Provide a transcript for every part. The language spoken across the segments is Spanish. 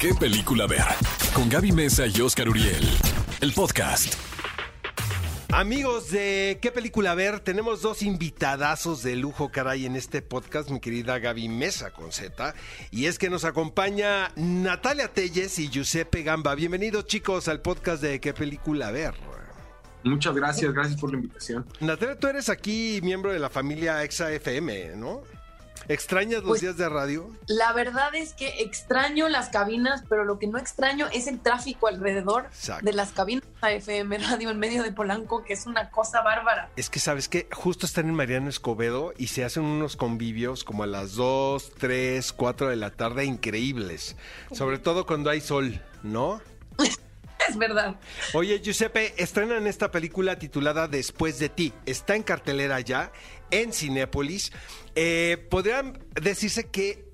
qué película ver. Con Gaby Mesa y Oscar Uriel. El podcast. Amigos de ¿Qué película ver? Tenemos dos invitadazos de lujo, caray, en este podcast, mi querida Gaby Mesa con Z. Y es que nos acompaña Natalia Telles y Giuseppe Gamba. Bienvenidos, chicos, al podcast de ¿Qué película ver? Muchas gracias, gracias por la invitación. Natalia, tú eres aquí miembro de la familia Exa FM, ¿no? ¿Extrañas los Pues, días de radio? La verdad es que extraño las cabinas, pero lo que no extraño es el tráfico alrededor Exacto. de las cabinas FM Radio en medio de Polanco, que es una cosa bárbara. Es que, ¿sabes qué? Justo están en Mariano Escobedo y se hacen unos convivios como a las 2, 3, 4 de la tarde increíbles. Sobre todo cuando hay sol, ¿no? Es verdad. Oye, Giuseppe, estrenan esta película titulada Después de ti. Está en cartelera ya, en Cinépolis. Eh, Podrían decirse que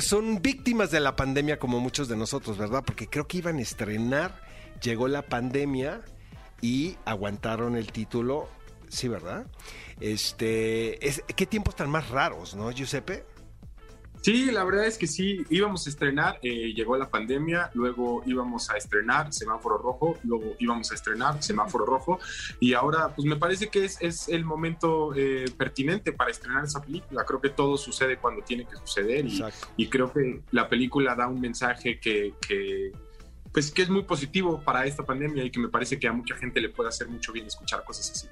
son víctimas de la pandemia como muchos de nosotros, ¿verdad? Porque creo que iban a estrenar, llegó la pandemia y aguantaron el título. Sí, ¿verdad? Este, es- ¿Qué tiempos tan más raros, no, Giuseppe? Sí, la verdad es que sí, íbamos a estrenar, eh, llegó la pandemia, luego íbamos a estrenar Semáforo Rojo, luego íbamos a estrenar Semáforo Rojo, y ahora pues me parece que es, es el momento eh, pertinente para estrenar esa película. Creo que todo sucede cuando tiene que suceder y, creo que la película da un mensaje que, que, pues, que es muy positivo para esta pandemia y que me parece que a mucha gente le puede hacer mucho bien escuchar cosas así.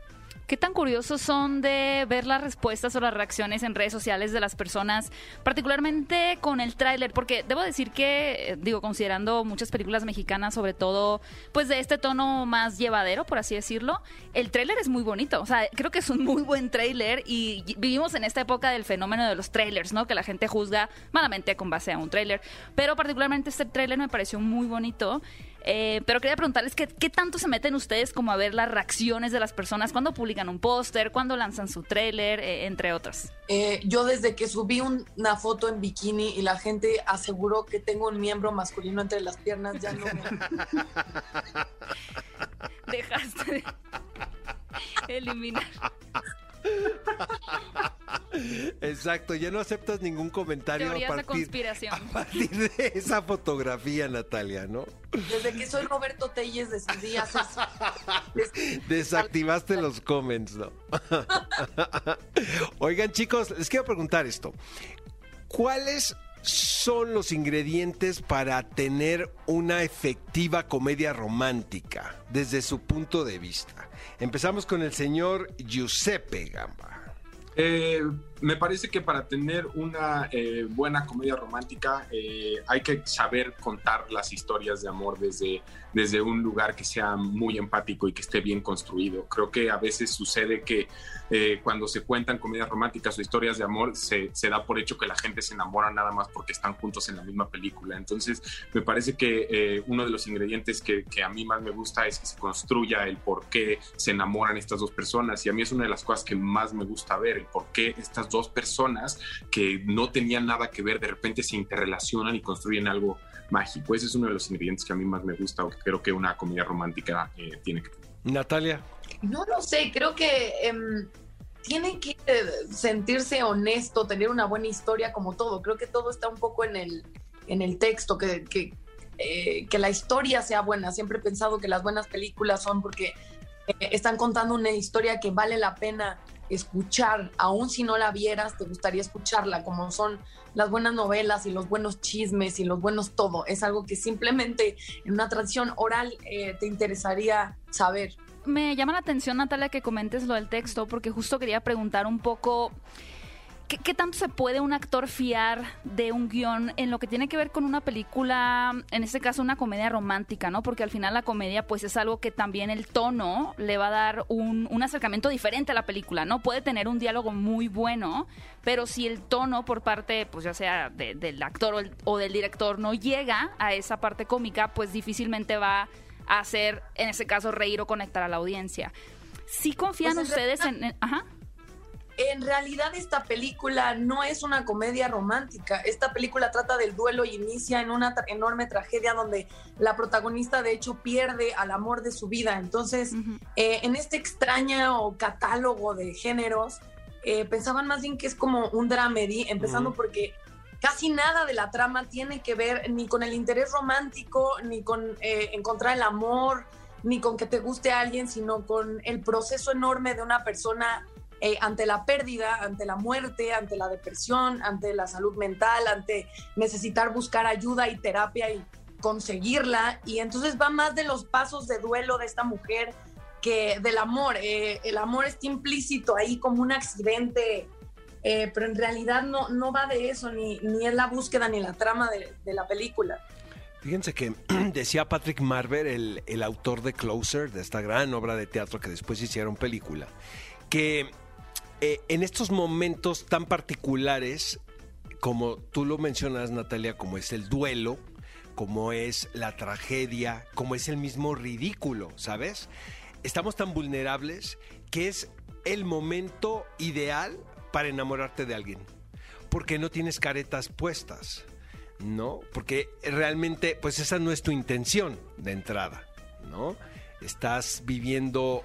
¿Qué tan curiosos son de ver las respuestas o las reacciones en redes sociales de las personas, particularmente con el tráiler? Porque debo decir que, eh, digo, considerando muchas películas mexicanas, sobre todo, pues de este tono más llevadero, por así decirlo, el tráiler es muy bonito. O sea, creo que es un muy buen tráiler y vivimos en esta época del fenómeno de los trailers, ¿no? Que la gente juzga malamente con base a un tráiler. Pero particularmente este tráiler me pareció muy bonito. Eh, pero quería preguntarles ¿qué, qué tanto se meten ustedes como a ver las reacciones de las personas cuando publican un póster, cuando lanzan su tráiler, eh, entre otras. Eh, yo desde que subí un- una foto en bikini y la gente aseguró que tengo un miembro masculino entre las piernas, ya no me... Dejaste de eliminar. Exacto, ya no aceptas ningún comentario a de partir, conspiración. a partir de esa fotografía, Natalia, ¿no? Desde que soy Roberto Telles decidí hacer... des- Desactivaste los comments, ¿no? Oigan, chicos, les quiero preguntar esto. ¿Cuáles son los ingredientes para tener una efectiva comedia romántica desde su punto de vista? Empezamos con el señor Giuseppe Gamba. Eh, me parece que para tener una eh, buena comedia romántica eh, hay que saber contar las historias de amor desde, desde un lugar que sea muy empático y que esté bien construido. Creo que a veces sucede que eh, cuando se cuentan comedias románticas o historias de amor se, se da por hecho que la gente se enamora nada más porque están juntos en la misma película. Entonces me parece que uno de los ingredientes que, que a mí más me gusta es que se construya el por qué se enamoran estas dos personas y a mí es una de las cosas que más me gusta ver, el por qué estas dos personas que no tenían nada que ver de repente se interrelacionan y construyen algo mágico. Ese es uno de los ingredientes que a mí más me gusta o que creo que una comedia romántica eh, tiene que tener. Natalia. No lo sé, creo que em, tiene que eh, sentirse honesto, tener una buena historia como todo. Creo que todo está un poco en el, en el texto, que, que, eh, que la historia sea buena. Siempre he pensado que las buenas películas son porque eh, están contando una historia que vale la pena escuchar, aun si no la vieras, te gustaría escucharla, como son las buenas novelas y los buenos chismes y los buenos todo. Es algo que simplemente en una tradición oral eh, te interesaría saber. Me llama la atención, Natalia, que comentes lo del texto, porque justo quería preguntar un poco ¿Qué, qué tanto se puede un actor fiar de un guion en lo que tiene que ver con una película, en este caso una comedia romántica, ¿no? Porque al final la comedia pues es algo que también el tono le va a dar un, un acercamiento diferente a la película, ¿no? Puede tener un diálogo muy bueno, pero si el tono por parte, pues ya sea de- del actor o, el- o del director no llega a esa parte cómica, pues difícilmente va a hacer, en ese caso, reír o conectar a la audiencia. ¿Sí confían Pues en ustedes en... en- Ajá. En realidad esta película no es una comedia romántica. Esta película trata del duelo y inicia en una tra- enorme tragedia donde la protagonista de hecho pierde al amor de su vida. Entonces, eh, en este extraño catálogo de géneros, eh, pensaban más bien que es como un dramedy, empezando porque casi nada de la trama tiene que ver ni con el interés romántico, ni con eh, encontrar el amor, ni con que te guste a alguien, sino con el proceso enorme de una persona eh, ante la pérdida, ante la muerte, ante la depresión, ante la salud mental, ante necesitar buscar ayuda y terapia y conseguirla. Y entonces va más de los pasos de duelo de esta mujer que del amor. Eh, el amor está implícito ahí como un accidente, eh, pero en realidad no, no va de eso, ni, ni es la búsqueda ni la trama de, de la película. Fíjense que decía Patrick Marver, el, el, autor de Closer, de esta gran obra de teatro que después hicieron película, que eh, en estos momentos tan particulares, como tú lo mencionas, Natalia, como es el duelo, como es la tragedia, como es el mismo ridículo, ¿sabes? Estamos tan vulnerables que es el momento ideal para enamorarte de alguien, porque no tienes caretas puestas ¿no? Porque realmente, pues esa no es tu intención de entrada, ¿no? Estás viviendo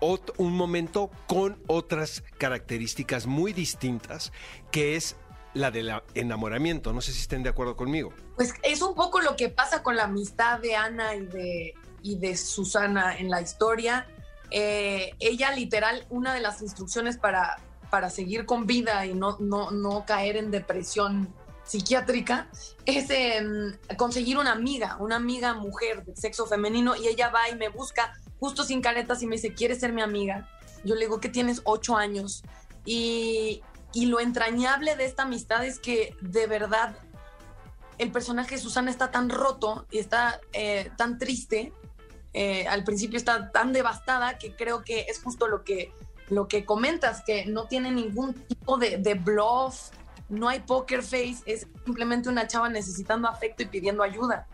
un momento con otras características muy distintas, que es la del enamoramiento. No sé si estén de acuerdo conmigo. Pues es un poco lo que pasa con la amistad de Ana y de, y de Susana en la historia. Eh, ella literal, una de las instrucciones para, para seguir con vida y no, no, no caer en depresión psiquiátrica es em, conseguir una amiga, una amiga mujer de sexo femenino y ella va y me busca justo sin caretas y me dice, ¿quieres ser mi amiga? Yo le digo que tienes ocho años y, y lo entrañable de esta amistad es que de verdad el personaje de Susana está tan roto y está eh, tan triste, eh, al principio está tan devastada que creo que es justo lo que, lo que comentas, que no tiene ningún tipo de, de bluff, no hay poker face, es simplemente una chava necesitando afecto y pidiendo ayuda.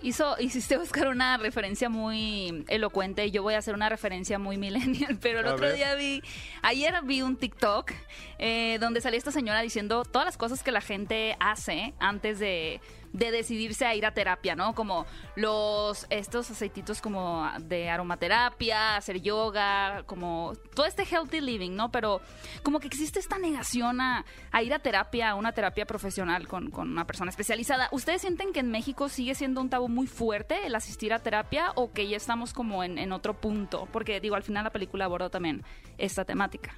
Hizo, hiciste buscar una referencia muy elocuente y yo voy a hacer una referencia muy millennial, pero el otro día vi, ayer vi un TikTok eh, donde salía esta señora diciendo todas las cosas que la gente hace antes de de decidirse a ir a terapia, ¿no? Como los, estos aceititos como de aromaterapia, hacer yoga, como todo este healthy living, ¿no? Pero como que existe esta negación a, ir a terapia, a una terapia profesional con, una persona especializada. ¿Ustedes sienten que en México sigue siendo un tabú muy fuerte el asistir a terapia o que ya estamos como en, en otro punto? Porque digo, al final la película aborda también esta temática.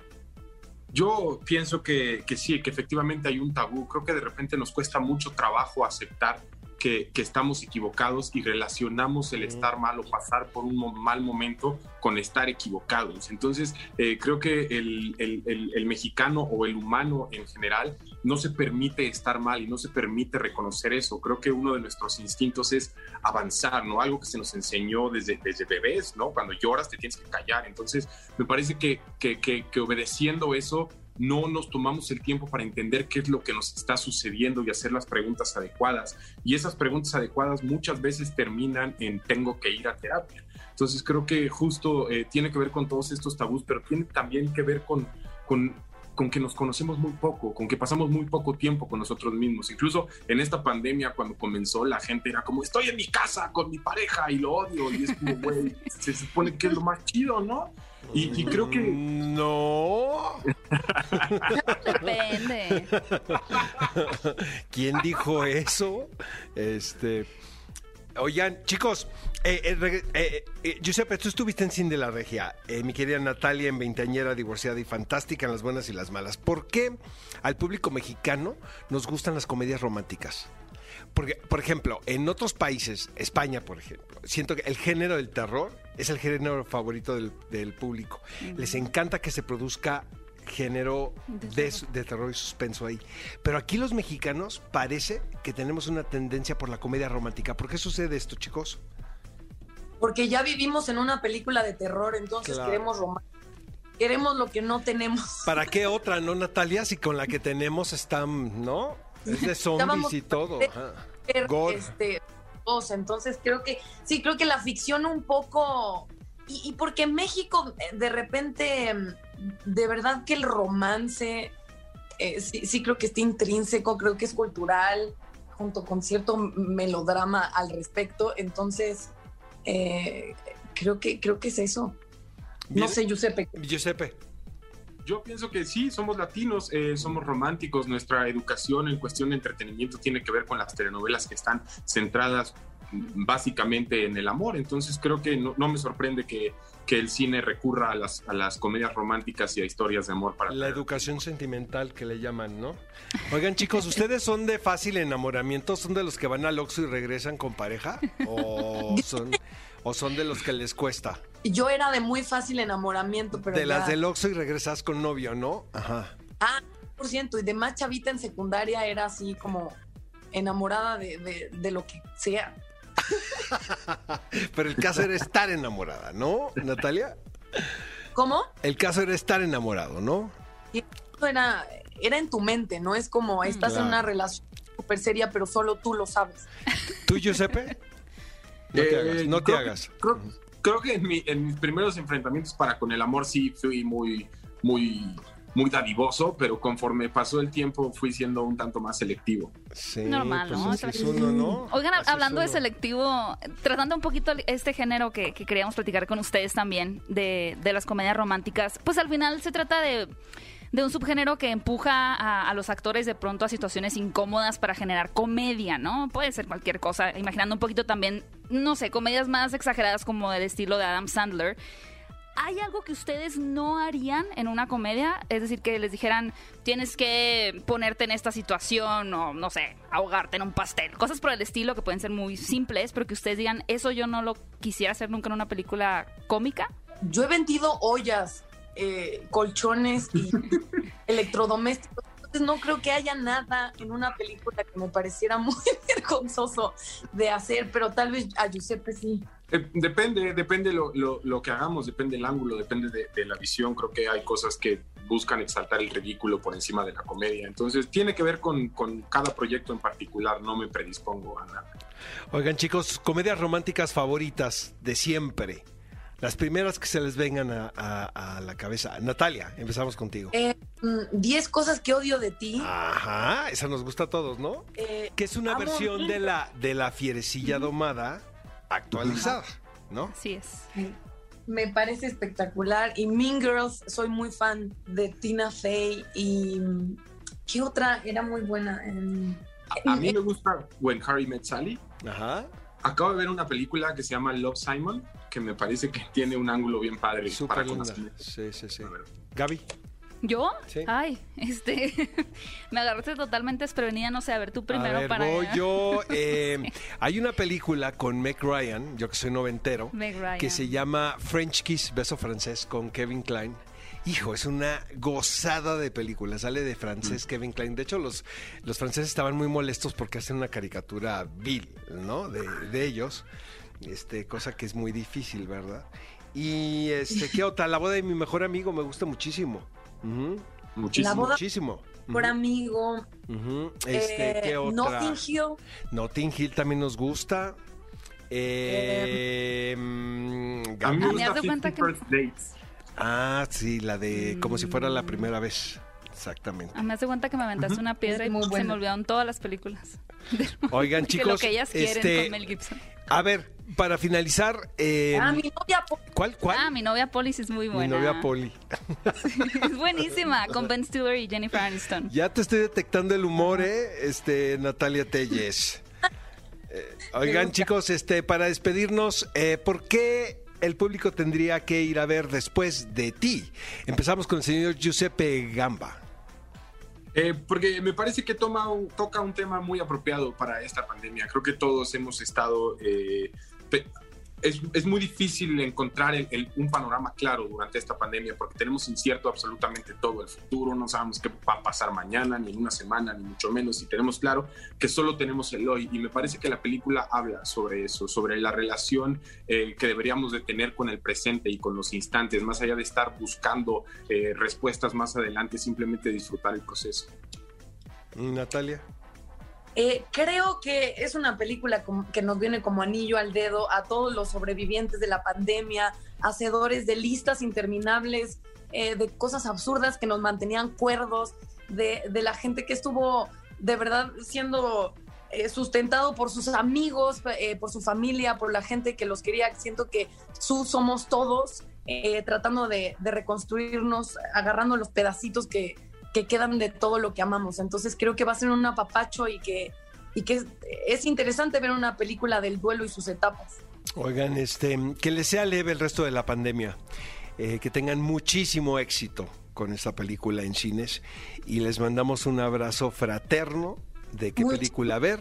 Yo pienso que, que, sí, que efectivamente hay un tabú. Creo que de repente nos cuesta mucho trabajo aceptar que, estamos equivocados y relacionamos el estar mal o pasar por un mal momento con estar equivocados. Entonces, eh, creo que el, el, mexicano o el humano en general no se permite estar mal y no se permite reconocer eso. Creo que uno de nuestros instintos es avanzar, ¿no? Algo que se nos enseñó desde, desde bebés, ¿no? Cuando lloras te tienes que callar. Entonces, me parece que, que, que obedeciendo eso no nos tomamos el tiempo para entender qué es lo que nos está sucediendo y hacer las preguntas adecuadas. Y esas preguntas adecuadas muchas veces terminan en tengo que ir a terapia. Entonces creo que justo eh, tiene que ver con todos estos tabús, pero tiene también que ver con, con, con que nos conocemos muy poco, con que pasamos muy poco tiempo con nosotros mismos. Incluso en esta pandemia, cuando comenzó, la gente era como, estoy en mi casa con mi pareja y lo odio. Y es como, güey, se supone que es lo más chido, ¿no? Y, creo que. No. Depende. ¿Quién dijo eso? Este. Oigan, chicos, eh, eh, eh, eh, Giuseppe, tú estuviste en Cine de la Regia, mi querida Natalia en veinteañera, divorciada y fantástica en las buenas y las malas. ¿Por qué al público mexicano nos gustan las comedias románticas? Porque, por ejemplo, en otros países, España, por ejemplo, siento que el género del terror es el género favorito del, público. Les encanta que se produzca género de, terror y suspenso ahí. Pero aquí los mexicanos parece que tenemos una tendencia por la comedia romántica. ¿Por qué sucede esto, chicos? Porque ya vivimos en una película de terror, entonces queremos romántica queremos lo que no tenemos. ¿Para qué otra, no, Natalia? Si con la que tenemos están, ¿no? Es de zombies y todo. Este, entonces creo que, sí, creo que la ficción un poco, y, porque en México eh, de repente, mm, de verdad que el romance, eh, sí, creo que está intrínseco, creo que es cultural, junto con cierto melodrama al respecto, entonces eh, creo, que, creo que es eso. No sé, Giuseppe. Giuseppe yo pienso que sí, somos latinos, eh, somos románticos, nuestra educación en cuestión de entretenimiento tiene que ver con las telenovelas que están centradas básicamente en el amor, entonces creo que no, no me sorprende que, que, el cine recurra a las, a las comedias románticas y a historias de amor para... La educación sentimental que le llaman, ¿no? Oigan chicos, ¿ustedes son de fácil enamoramiento? ¿Son de los que van al Oxxo y regresan con pareja? ¿O son, o son de los que les cuesta? Yo era de muy fácil enamoramiento, pero De ya- las del Oxxo y regresas con novio, ¿no? Ajá. Ah, por ciento. Y de más chavita en secundaria era así como enamorada de, de- de lo que sea. Pero el caso era estar enamorada, ¿no, Natalia? ¿Cómo? El caso era estar enamorado, ¿no? Y era, era en tu mente, ¿no? Es como estás Claro. en una relación súper seria, pero solo tú lo sabes. ¿Tú, Giuseppe? No te Eh, hagas, no te creo- hagas. Creo, creo que en, mi- en mis primeros enfrentamientos para con el amor sí fui muy, muy, muy dadivoso, pero conforme pasó el tiempo fui siendo un tanto más selectivo. Sí, Normal, pues ¿no? así es uno, ¿no? Oigan, Así es hablando de selectivo, tratando un poquito este género que, que queríamos platicar con ustedes también, de, de las comedias románticas, pues al final se trata de, de un subgénero que empuja a, a los actores de pronto a situaciones incómodas para generar comedia, ¿no? Puede ser cualquier cosa, imaginando un poquito también, no sé, comedias más exageradas como del estilo de Adam Sandler. ¿Hay algo que ustedes no harían en una comedia? Es decir, que les dijeran, tienes que ponerte en esta situación o, no sé, ahogarte en un pastel. Cosas por el estilo que pueden ser muy simples, pero que ustedes digan, eso yo no lo quisiera hacer nunca en una película cómica. Yo he vendido ollas, eh, colchones y electrodomésticos. Entonces no creo que haya nada en una película que me pareciera muy vergonzoso de hacer, pero tal vez a Giuseppe sí. Eh, depende, depende lo, lo, lo que hagamos, depende el ángulo, depende de, de la visión. Creo que hay cosas que buscan exaltar el ridículo por encima de la comedia. Entonces tiene que ver con, con cada proyecto en particular, no me predispongo a nada. Oigan, chicos, comedias románticas favoritas de siempre. Las primeras que se les vengan a, a- a la cabeza. Natalia, empezamos contigo. Eh, mm, 10 cosas que odio de ti. Ajá, esa nos gusta a todos, ¿no? Eh, Que es una amo versión de la, de la fierecilla domada actualizada, ¿no? Así es. Me parece espectacular. Y Mean Girls, soy muy fan de Tina Fey. Y. ¿Qué otra era muy buena? A, a mí me gusta When Harry Met Sally. Ajá. Acabo de ver una película que se llama Love Simon, que me parece que tiene un ángulo bien padre Súper linda. Sí, sí, sí. Gaby. ¿Yo? Sí. Ay, este. me agarraste totalmente desprevenida, no sé, a ver tú primero a ver, para. voy yo. eh, hay una película con Meg Ryan, yo que soy noventero, Meg Ryan. que se llama French Kiss, beso francés, con Kevin Klein. Hijo, es una gozada de película. Sale de francés Kevin Klein. De hecho, los, los franceses estaban muy molestos porque hacen una caricatura vil, ¿no? De, de ellos. Este, cosa que es muy difícil, ¿verdad? Y este, ¿qué otra? La boda de mi mejor amigo me gusta muchísimo. Ujú, Muchísimo. La boda- Muchísimo. por amigo. ujú. Este, eh, ¿qué otra? Notting Hill. Notting Hill también nos gusta. Eh, mm, A mí me Ah, me gusta 50 que- First Dates. Ah, sí, la de como si fuera la primera vez. Exactamente. Ah, me hace cuenta que me aventaste una piedra y muy se me olvidaron todas las películas. Oigan, que lo chicos, que ellas quieren este, con Mel Gibson. a ver, para finalizar, eh, Ah, mi novia. ¿cuál, cuál? Ah, mi novia sí es muy Mi buena. novia Polly. es buenísima, con Ben Stiller y Jennifer Aniston. Ya te estoy detectando el humor, ¿eh? Este, Natalia Telles. Eh, oigan, chicos, este, para despedirnos, eh, ¿por qué el público tendría que ir a ver después de ti? Empezamos con el señor Giuseppe Gamba. Eh, porque me parece que toma un- toca un tema muy apropiado para esta pandemia. Creo que todos hemos estado... eh, es, es muy difícil encontrar el- el- un panorama claro durante esta pandemia porque tenemos incierto absolutamente todo el futuro, no sabemos qué va a pasar mañana, ni en una semana, ni mucho menos, y tenemos claro que solo tenemos el hoy. Y me parece que la película habla sobre eso, sobre la relación eh, que deberíamos de tener con el presente y con los instantes, más allá de estar buscando eh, respuestas más adelante, simplemente disfrutar el proceso. Natalia. Eh, creo que es una película que nos viene como anillo al dedo a todos los sobrevivientes de la pandemia, hacedores de listas interminables, eh, de cosas absurdas que nos mantenían cuerdos, de, la gente que estuvo de verdad siendo eh, sustentado por sus amigos, por su familia, por la gente que los quería. Siento que su somos todos. tratando de, de reconstruirnos, agarrando los pedacitos que, que quedan de todo lo que amamos. Entonces creo que va a ser un apapacho y que, y que es, es interesante ver una película del duelo y sus etapas. Oigan, este, que les sea leve el resto de la pandemia, eh, que tengan muchísimo éxito con esta película en cines y les mandamos un abrazo fraterno de qué Mucho. película ver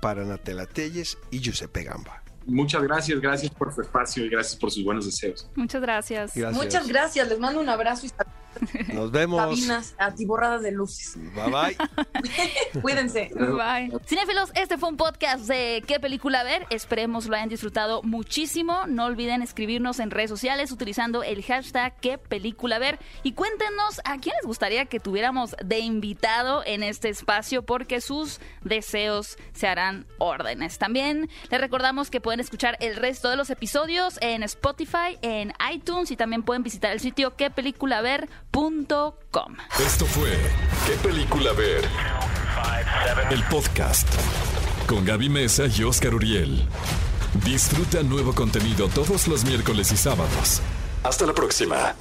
para Natela Telles y Giuseppe Gamba. Muchas gracias, gracias por su espacio y gracias por sus buenos deseos. Muchas gracias. Gracias. Muchas gracias, les mando un abrazo y Nos vemos. cabinas atiborradas de luces. Bye bye. Cuídense. Bye. Cinéfilos, este fue un podcast de qué película ver. Esperemos lo hayan disfrutado muchísimo. No olviden escribirnos en redes sociales utilizando el hashtag qué película ver y cuéntenos a quién les gustaría que tuviéramos de invitado en este espacio porque sus deseos se harán órdenes. También les recordamos que pueden escuchar el resto de los episodios en Spotify, en iTunes y también pueden visitar el sitio Esto fue ¿Qué película ver? El podcast con Gaby Mesa y Oscar Uriel. Disfruta nuevo contenido todos los miércoles y sábados. Hasta la próxima.